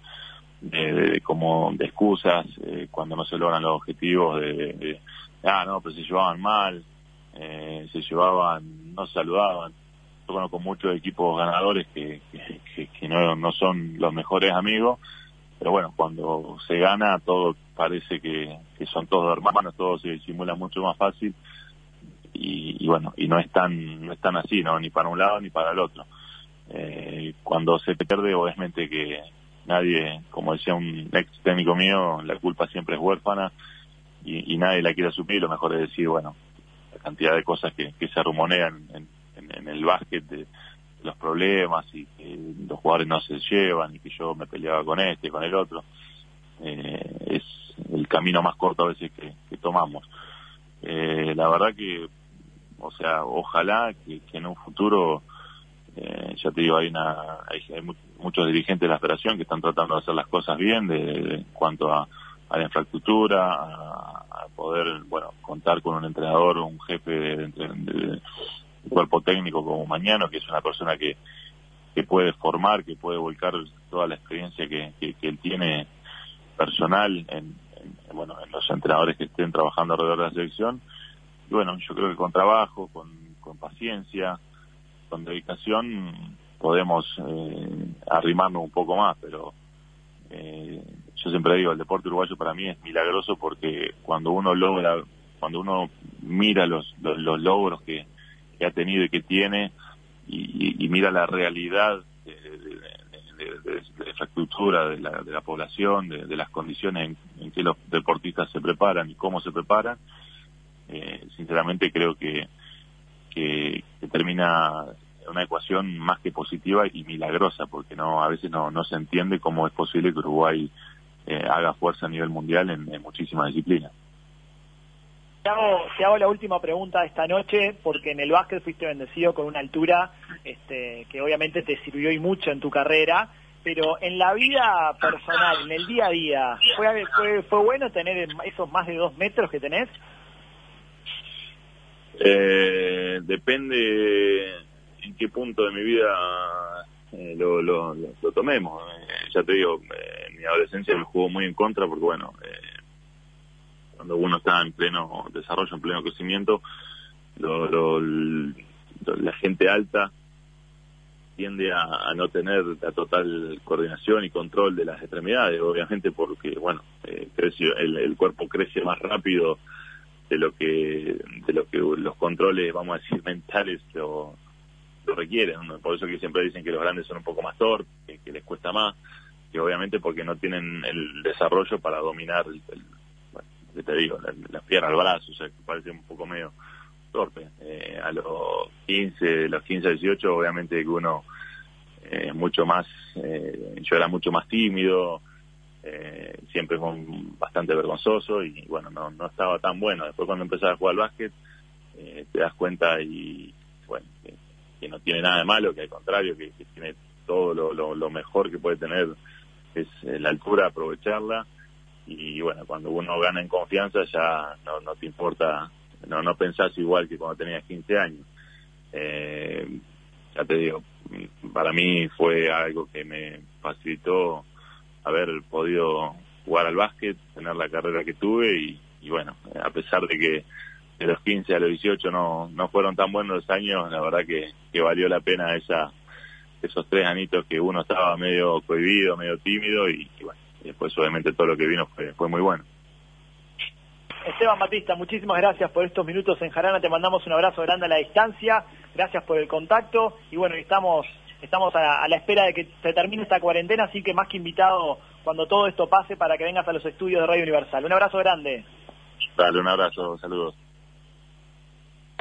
de, de, como de excusas eh, cuando no se logran los objetivos de, ah no pero se llevaban mal eh, se llevaban no saludaban yo conozco muchos equipos ganadores que, que, no, no son los mejores amigos pero bueno cuando se gana todo parece que, que son todos hermanos todo se disimula mucho más fácil y, y, bueno, y no es tan, no es tan así, ¿no? Ni para un lado ni para el otro. Eh, cuando se pierde, obviamente que nadie, como decía un ex técnico mío, la culpa siempre es huérfana y, nadie la quiere asumir, lo mejor es decir, bueno, la cantidad de cosas que, que se rumonean en, el básquet de, los problemas y que los jugadores no se llevan y que yo me peleaba con este, con el otro, eh, es el camino más corto a veces que, que tomamos. Eh, la verdad que o sea, ojalá que en un futuro, eh, ya te digo, hay, una, hay, muchos dirigentes de la federación que están tratando de hacer las cosas bien de, en cuanto a, a la infraestructura, a, poder, bueno, contar con un entrenador un jefe de, cuerpo técnico como Mañano, que es una persona que, que puede formar, que puede volcar toda la experiencia que, que, que él tiene personal en, en, bueno, en los entrenadores que estén trabajando alrededor de la selección. Y bueno, yo creo que con trabajo, con, con paciencia, con dedicación, podemos eh, arrimarnos un poco más, pero eh, yo siempre digo, el deporte uruguayo para mí es milagroso porque cuando uno logra, cuando uno mira los, los, logros que, ha tenido y que tiene y, y, mira la realidad de, de, de, de infraestructura de la, de la población, de, las condiciones en, que los deportistas se preparan y cómo se preparan, eh, sinceramente creo que, que, que termina una ecuación más que positiva y milagrosa, porque no a veces no, no se entiende cómo es posible que Uruguay eh, haga fuerza a nivel mundial en, en muchísimas disciplinas. Te hago, te hago la última pregunta esta noche, porque en el básquet fuiste bendecido con una altura este, que obviamente te sirvió y mucho en tu carrera, pero en la vida personal, en el día a día, ¿fue, fue, fue bueno tener esos más de dos metros que tenés? Eh, depende en qué punto de mi vida eh, lo, lo, lo, tomemos. Eh, ya te digo, eh, en mi adolescencia me jugó muy en contra porque, bueno, cuando uno está en pleno desarrollo, en pleno crecimiento, lo, la gente alta tiende a, no tener la total coordinación y control de las extremidades, obviamente porque, bueno, creció, el, el cuerpo crece más rápido de lo que de lo que los controles, vamos a decir, mentales o lo requieren. Por eso que siempre dicen que los grandes son un poco más torpes, que, les cuesta más, que obviamente porque no tienen el desarrollo para dominar, el, ¿qué te digo? Las la piernas, el brazo, o sea, que parece un poco medio torpe. Eh, a los 15, los 15 a 18, obviamente que uno eh, es mucho más, eh, yo era mucho más tímido, eh, siempre con bastante vergonzoso y bueno, no, no estaba tan bueno. Después cuando empezaba a jugar al básquet, eh, te das cuenta y que no tiene nada de malo, que al contrario, que, tiene todo lo, lo, mejor que puede tener es eh, la altura, aprovecharla y bueno, cuando uno gana en confianza ya no, no te importa, no, no pensás igual que cuando tenías 15 años. Eh, ya te digo, para mí fue algo que me facilitó haber podido jugar al básquet, tener la carrera que tuve y, y bueno, a pesar de que de los 15 a los 18 no, no fueron tan buenos los años, la verdad que, que valió la pena esa esos tres anitos que uno estaba medio cohibido, medio tímido y, bueno, después obviamente todo lo que vino fue, fue muy bueno. Esteban Batista, muchísimas gracias por estos minutos en Jarana, te mandamos un abrazo grande a la distancia, gracias por el contacto y bueno, estamos estamos a, a la espera de que se termine esta cuarentena, así que más que invitado cuando todo esto pase para que vengas a los estudios de Radio Universal. Un abrazo grande. Dale, un abrazo, saludos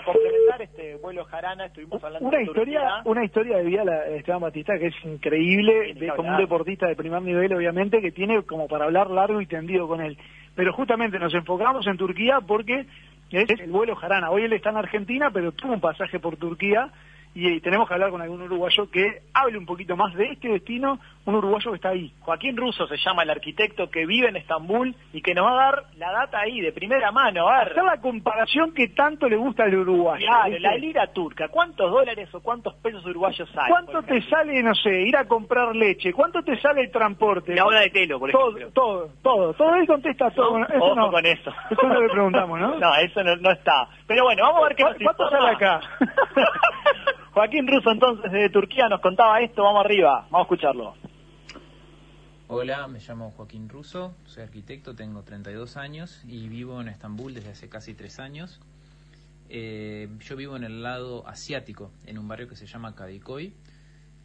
complementar este vuelo Jarana, estuvimos hablando una historia, una historia de vida de Esteban Batista que es increíble, de, como un deportista de primer nivel obviamente, que tiene como para hablar largo y tendido con él. Pero justamente nos enfocamos en Turquía porque es el vuelo Jarana. Hoy él está en Argentina, pero tuvo un pasaje por Turquía y tenemos que hablar con algún uruguayo que hable un poquito más de este destino, un uruguayo que está ahí. Joaquín Russo se llama el arquitecto que vive en Estambul y que nos va a dar la data ahí de primera mano. A ver. Hacer la comparación que tanto le gusta al uruguayo. Claro, la lira turca. ¿Cuántos dólares o cuántos pesos uruguayos hay? ¿Cuánto te sale, no sé, ir a comprar leche? ¿Cuánto te sale el transporte? La hora de telo, por ejemplo. Todo, todo, todo. él contesta todo. No, eso no, con eso. Eso no le preguntamos, ¿no? No, eso no, no está. Pero bueno, vamos a ver qué ¿Cuánto sale acá? Joaquín Russo entonces de Turquía nos contaba esto, vamos arriba, vamos a escucharlo. Hola, me llamo Joaquín Russo, soy arquitecto, tengo 32 años y vivo en Estambul desde hace casi tres años. Eh, yo vivo en el lado asiático, en un barrio que se llama Kadikoy,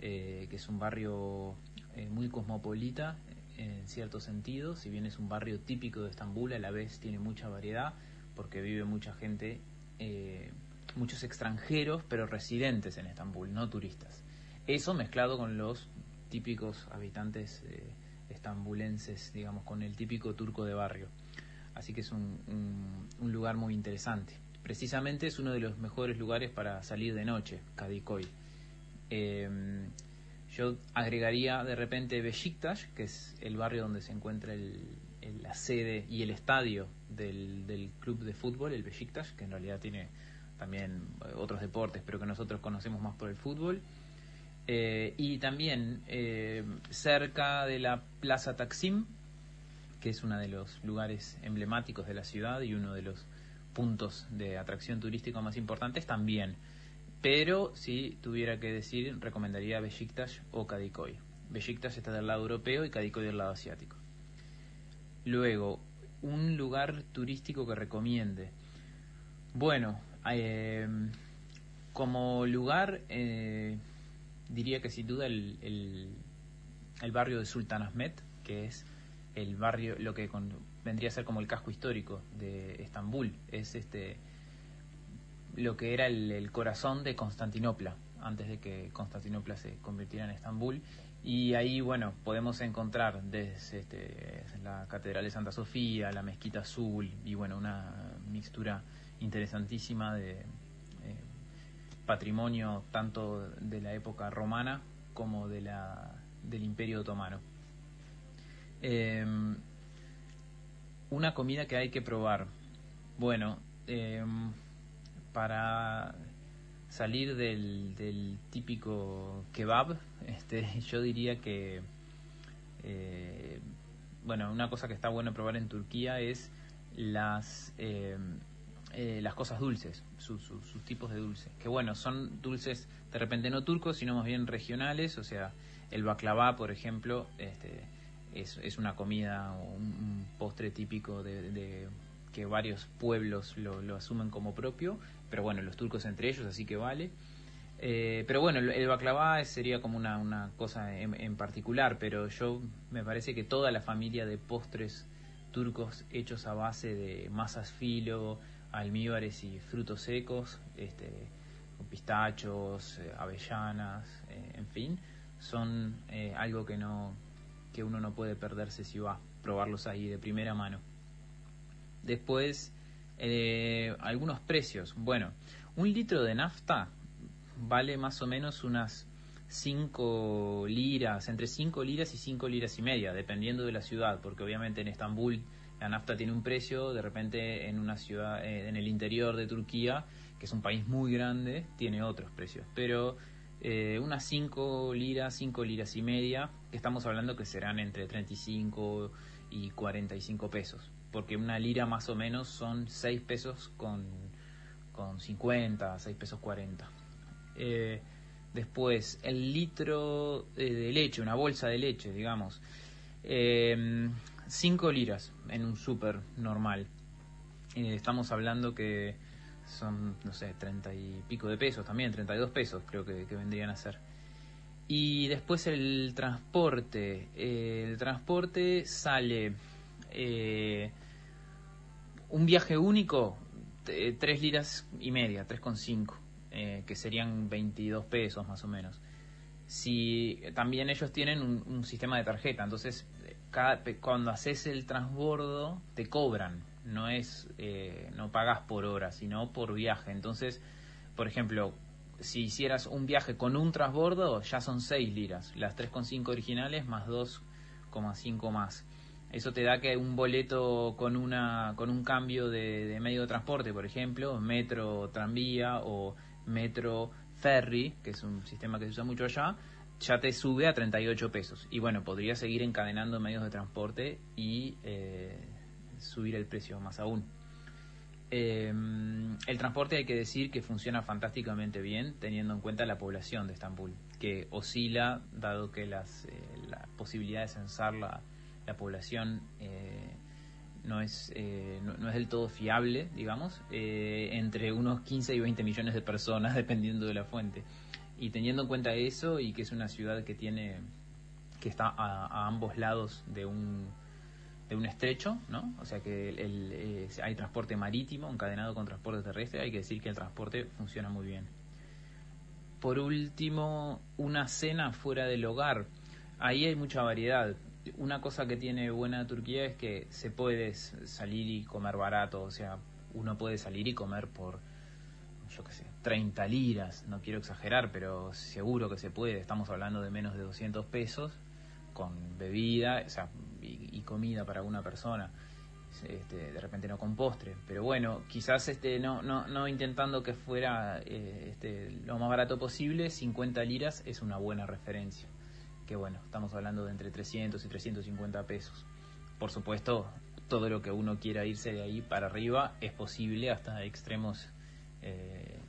eh, que es un barrio eh, muy cosmopolita en cierto sentido, si bien es un barrio típico de Estambul, a la vez tiene mucha variedad porque vive mucha gente muchos extranjeros, pero residentes en Estambul, no turistas. Eso mezclado con los típicos habitantes estambulenses, digamos, con el típico turco de barrio. Así que es un, lugar muy interesante. Precisamente es uno de los mejores lugares para salir de noche, Kadikoy. Em, yo agregaría de repente Besiktas, que es el barrio donde se encuentra la sede y el estadio del, del club de fútbol, el Besiktas, que en realidad tiene también eh, otros deportes, pero que nosotros conocemos más por el fútbol. Eh, y también eh, cerca de la Plaza Taksim que es uno de los lugares emblemáticos de la ciudad y uno de los puntos de atracción turística más importantes también. Pero si tuviera que decir, recomendaría Besiktas o Kadikoy. Besiktas está del lado europeo y Kadikoy del lado asiático. Luego, un lugar turístico que recomiende. Bueno, eh, como lugar, diría que sin duda el, el, el barrio de Sultan Ahmed, que es el barrio, lo que con, vendría a ser como el casco histórico de Estambul. Es este lo que era el, corazón de Constantinopla, antes de que Constantinopla se convirtiera en Estambul. Y ahí, bueno, podemos encontrar desde este, la Catedral de Santa Sofía, la Mezquita Azul, y bueno, una mixtura interesantísima de patrimonio tanto de la época romana como de la, del Imperio Otomano. Eh, una comida que hay que probar. Bueno, eh, para salir del, típico kebab, este, yo diría que, eh, bueno, una cosa que está bueno probar en Turquía es las, eh, las cosas dulces, su, su, sus tipos de dulces. Que bueno, son dulces de repente no turcos, sino más bien regionales, o sea, el baklava, por ejemplo, este, es, es una comida, un, un postre típico de, que varios pueblos lo, lo, asumen como propio, pero bueno, los turcos entre ellos, así que vale. Eh, pero bueno, el, el baklava sería como una, una cosa en, en, particular, pero yo me parece que toda la familia de postres turcos hechos a base de masas filo, almíbares y frutos secos, este, pistachos, eh, avellanas, eh, en fin, son eh, algo que no que uno no puede perderse si va a probarlos ahí de primera mano. Después, algunos precios. Bueno, un litro de nafta vale más o menos unas 5 liras, entre 5 liras y 5 liras y media, dependiendo de la ciudad, porque obviamente en Estambul la nafta tiene un precio, de repente en una ciudad, eh, en el interior de Turquía, que es un país muy grande, tiene otros precios. Pero eh, unas 5 liras, 5 liras y media, que estamos hablando que serán entre 35 y 45 pesos, porque una lira más o menos son 6 pesos con, con 50, 6 pesos 40. Eh, después, el litro de leche, una bolsa de leche, digamos, 5 eh, liras en un súper normal. Eh, estamos hablando que son, no sé, 30 y pico de pesos también, 32 pesos creo que, vendrían a ser. Y después el transporte. Eh, el transporte sale eh, un viaje único, 3 liras y media, 3,5, eh, que serían 22 pesos más o menos. Si también ellos tienen un sistema de tarjeta, entonces cuando haces el transbordo te cobran. No es eh, no pagas por hora sino por viaje. Entonces por ejemplo si hicieras un viaje con un transbordo ya son 6 liras. Las 3,5 originales más 2,5 más. Eso te da que un boleto con una con un cambio de medio de transporte por ejemplo metro tranvía o metro ferry que es un sistema que se usa mucho allá ya te sube a 38 pesos. Y bueno, podría seguir encadenando medios de transporte y eh, subir el precio más aún. Eh, el transporte hay que decir que funciona fantásticamente bien teniendo en cuenta la población de Estambul, que oscila, dado que las, eh, la posibilidad de censar la, la población eh, no, es, no, no, es del todo fiable, digamos, entre unos 15 y 20 millones de personas, dependiendo de la fuente y teniendo en cuenta eso y que es una ciudad que tiene que está a, ambos lados de un de un estrecho, ¿no? O sea que el, eh, hay transporte marítimo encadenado con transporte terrestre, hay que decir que el transporte funciona muy bien. Por último, una cena fuera del hogar. Ahí hay mucha variedad. Una cosa que tiene buena Turquía es que se puede salir y comer barato, o sea, uno puede salir y comer por yo qué sé, 30 liras, no quiero exagerar, pero seguro que se puede, estamos hablando de menos de 200 pesos, con bebida, y, comida para una persona, este, de repente no con postre, pero bueno, quizás este, no, no, no intentando que fuera eh, este, lo más barato posible, 50 liras es una buena referencia, que bueno, estamos hablando de entre 300 y 350 pesos. por supuesto, todo lo que uno quiera irse de ahí para arriba es posible hasta extremos eh,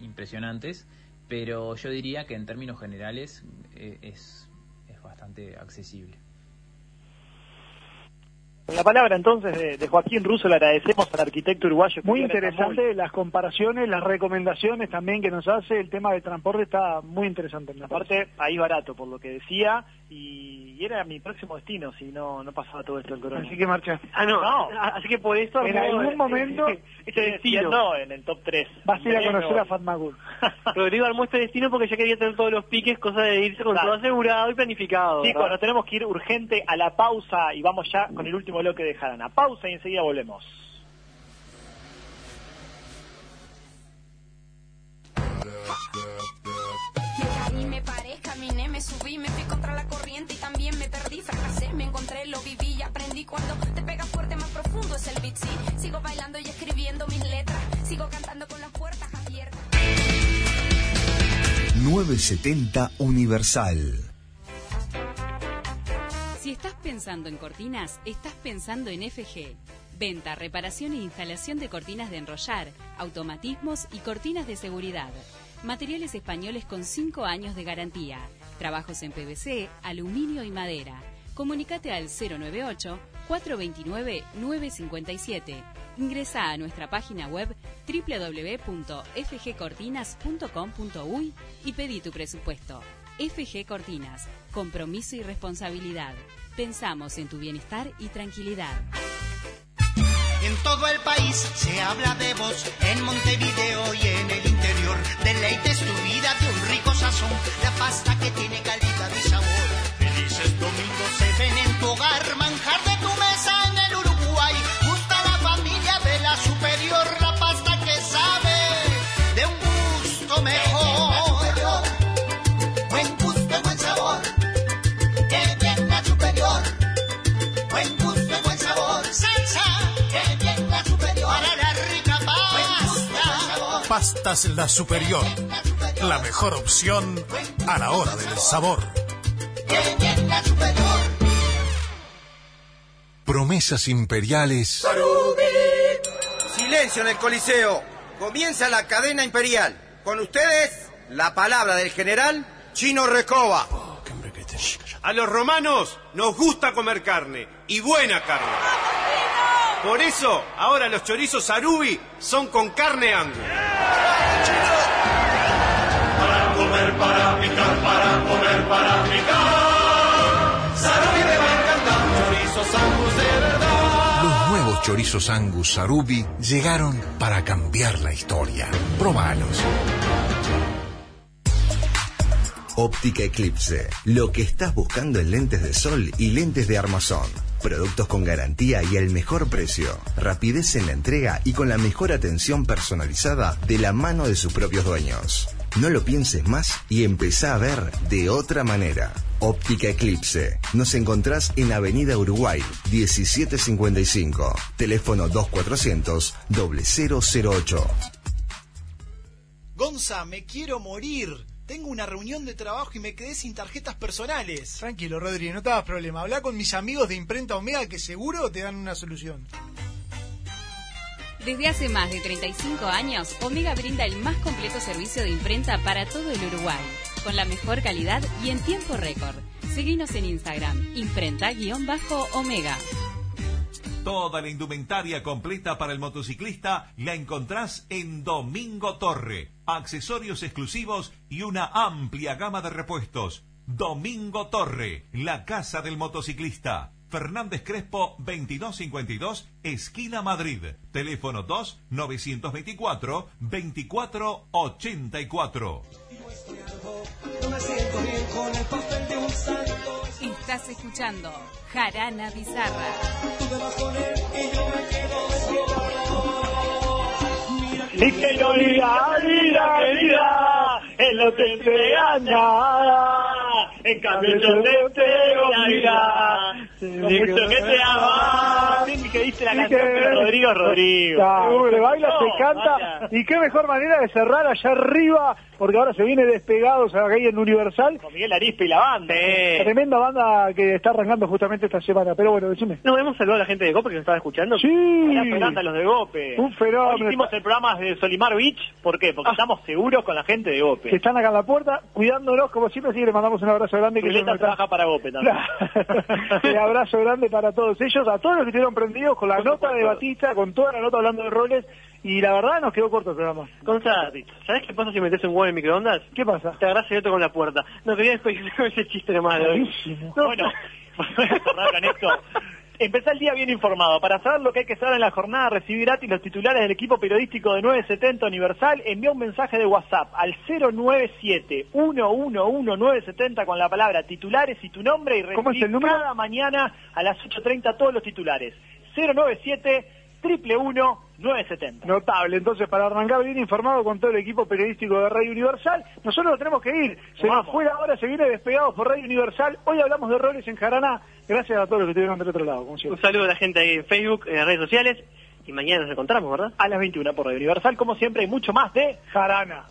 impresionantes, pero yo diría que en términos generales eh, es, es bastante accesible. La palabra entonces de, de Joaquín Russo le agradecemos al arquitecto uruguayo. Muy interesante las comparaciones, las recomendaciones también que nos hace, el tema de transporte está muy interesante. me parece. Aparte, ahí barato, por lo que decía, y, y era mi próximo destino si no no pasaba todo esto del corona. Así que marcha. Ah, no, así que por esto... En algún eh, momento, eh, este eh, destino. siendo en el top 3. Vas a ir a conocer a Fatmagul. Rodrigo armó este destino porque ya quería tener todos los piques, cosa de irse con todo asegurado y planificado. Chicos, ¿verdad? nos tenemos que ir urgente a la pausa y vamos ya con el último bloque de Jarana. Pausa y enseguida volvemos. Y me paré, caminé, me subí, me fui contra la corriente y también me perdí, fracasé, me encontré, lo viví y aprendí cuando te pega fuerte, más profundo es el beat, sí. Sigo bailando y escribiendo mis letras, sigo cantando con las puertas abiertas. 970 Universal. Si estás pensando en cortinas, estás pensando en FG. Venta, reparación e instalación de cortinas de enrollar, automatismos y cortinas de seguridad. Materiales españoles con 5 años de garantía. Trabajos en PVC, aluminio y madera. Comunicate al 098-429-957. Ingresa a nuestra página web www.fgcortinas.com.uy y pedí tu presupuesto. FG Cortinas, compromiso y responsabilidad. Pensamos en tu bienestar y tranquilidad. En todo el país se habla de vos, en Montevideo y en el interior. Deleites tu vida de un rico sazón, la pasta que tiene calidad y sabor. Felices domingos se ven en tu hogar, Pastas La Superior. La mejor opción a la hora del sabor. Promesas imperiales. Silencio en el Coliseo. Comienza la cadena imperial. Con ustedes, la palabra del general Chino Recoba. A los romanos nos gusta comer carne, y buena carne. Por eso, ahora los chorizos Sarubi son con carne angus. Para picar. Sarubi me va a encantar. Chorizos Angus de verdad. Los nuevos chorizos Angus Sarubi llegaron para cambiar la historia. Probalos. Óptica Eclipse. Lo que estás buscando en lentes de sol y lentes de armazón. Productos con garantía y el mejor precio. Rapidez en la entrega y con la mejor atención personalizada de la mano de sus propios dueños. No lo pienses más y empezá a ver de otra manera. Óptica Eclipse. Nos encontrás en Avenida Uruguay, 1755. Teléfono 2400 0008. Gonza, me quiero morir. Tengo una reunión de trabajo y me quedé sin tarjetas personales. Tranquilo, Rodri, no te hagas problema. Habla con mis amigos de Imprenta Omega que seguro te dan una solución. Desde hace más de 35 años, Omega brinda el más completo servicio de imprenta para todo el Uruguay, con la mejor calidad y en tiempo récord. Seguinos en Instagram, imprenta-omega. Toda la indumentaria completa para el motociclista la encontrás en Domingo Torre. Accesorios exclusivos y una amplia gama de repuestos. Domingo Torre, la casa del motociclista. Fernández Crespo 2252, esquina Madrid. Teléfono 2 924 2484. No me siento bien con el papel de un santo. Estás escuchando Jarana Bizarra. Y que yo diga, él no te entrega nada. En cambio yo te entrego vida. Con mucho que te el que dice la canción, que- pero Rodrigo Rodrigo. Claro, se baila, No, se canta. vaya. Y qué mejor manera de cerrar allá arriba, porque ahora se viene despegados ahí en Universal. Con Miguel Arispe y la banda. Tremenda banda que está arrancando justamente esta semana. Pero bueno, decime. ¿No hemos saludado a la gente de Copa que nos estaba escuchando? Sí. Fernanda, los de Gope. Un fenómeno. Hoy hicimos el programa de Solimar Beach. ¿Por qué? Ah. Porque estamos seguros con la gente de Gope. Que están acá en la puerta, cuidándonos como siempre, así que le mandamos un abrazo grande. Que nos están- trabaja para Gope también. Un abrazo grande para todos ellos, a todos los que estuvieron prendidos con la nota de Batista, con toda la nota hablando de roles, y la verdad nos quedó corto el programa. Consta, ¿sabes qué pasa si metes un huevo en microondas? ¿Qué pasa? Te agarras el otro con la puerta. No quería ese chiste nomás de hoy. No, Bueno, voy a cerrar con esto. Empezá el día bien informado. Para saber lo que hay que saber en la jornada, recibir gratis los titulares del equipo periodístico de 970 Universal, envía un mensaje de WhatsApp al 097-111-970 con la palabra titulares y tu nombre y ¿Cómo es recibir el número? cada mañana a las 8.30 todos los titulares. 097 970 Notable, entonces para arrancar bien informado con todo el equipo periodístico de Radio Universal, nosotros nos tenemos que ir. Se nos Vamos. fue la hora, se viene despegados por Radio Universal. Hoy hablamos de roles en Jarana. Gracias a todos los que estuvieron del otro lado, como Un saludo a la gente ahí en Facebook, en las redes sociales. Y mañana nos encontramos, ¿verdad? A las 21 por Radio Universal, como siempre, hay mucho más de Jarana.